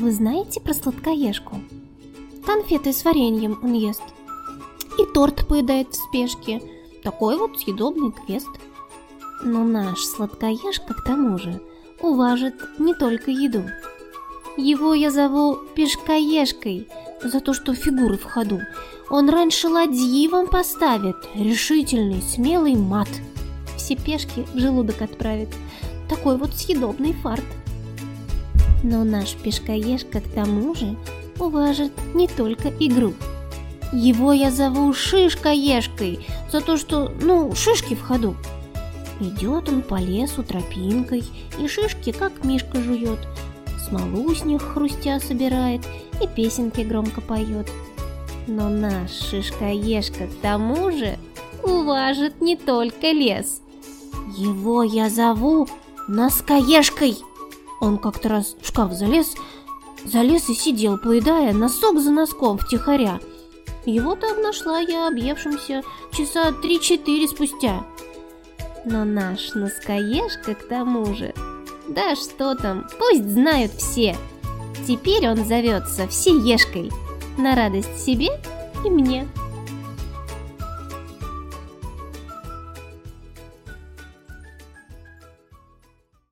Вы знаете про сладкоежку? Конфеты с вареньем он ест. И торт поедает в спешке. Такой вот съедобный квест. Но наш сладкоежка к тому же уважит не только еду. Его я зову Пешкоежкой за то, что фигуры в ходу. Он раньше ладьи вам поставит, решительный, смелый мат. Все пешки в желудок отправит. Такой вот съедобный фарт. Но наш пешкоежка к тому же уважит не только игру. Его я зову Шишкоежкой за то, что, ну, шишки в ходу. Идет он по лесу тропинкой, и шишки, как мишка жует, смолу с них хрустя собирает и песенки громко поет. Но наш шишкоежка к тому же уважит не только лес. Его я зову Носкоежкой. Он как-то раз в шкаф залез, залез и сидел, поедая носок за носком втихаря. Его так нашла я объевшимся часа три-четыре спустя. Но наш носкоежка к тому же, да что там, пусть знают все. Теперь он зовется Всеежкой, на радость себе и мне.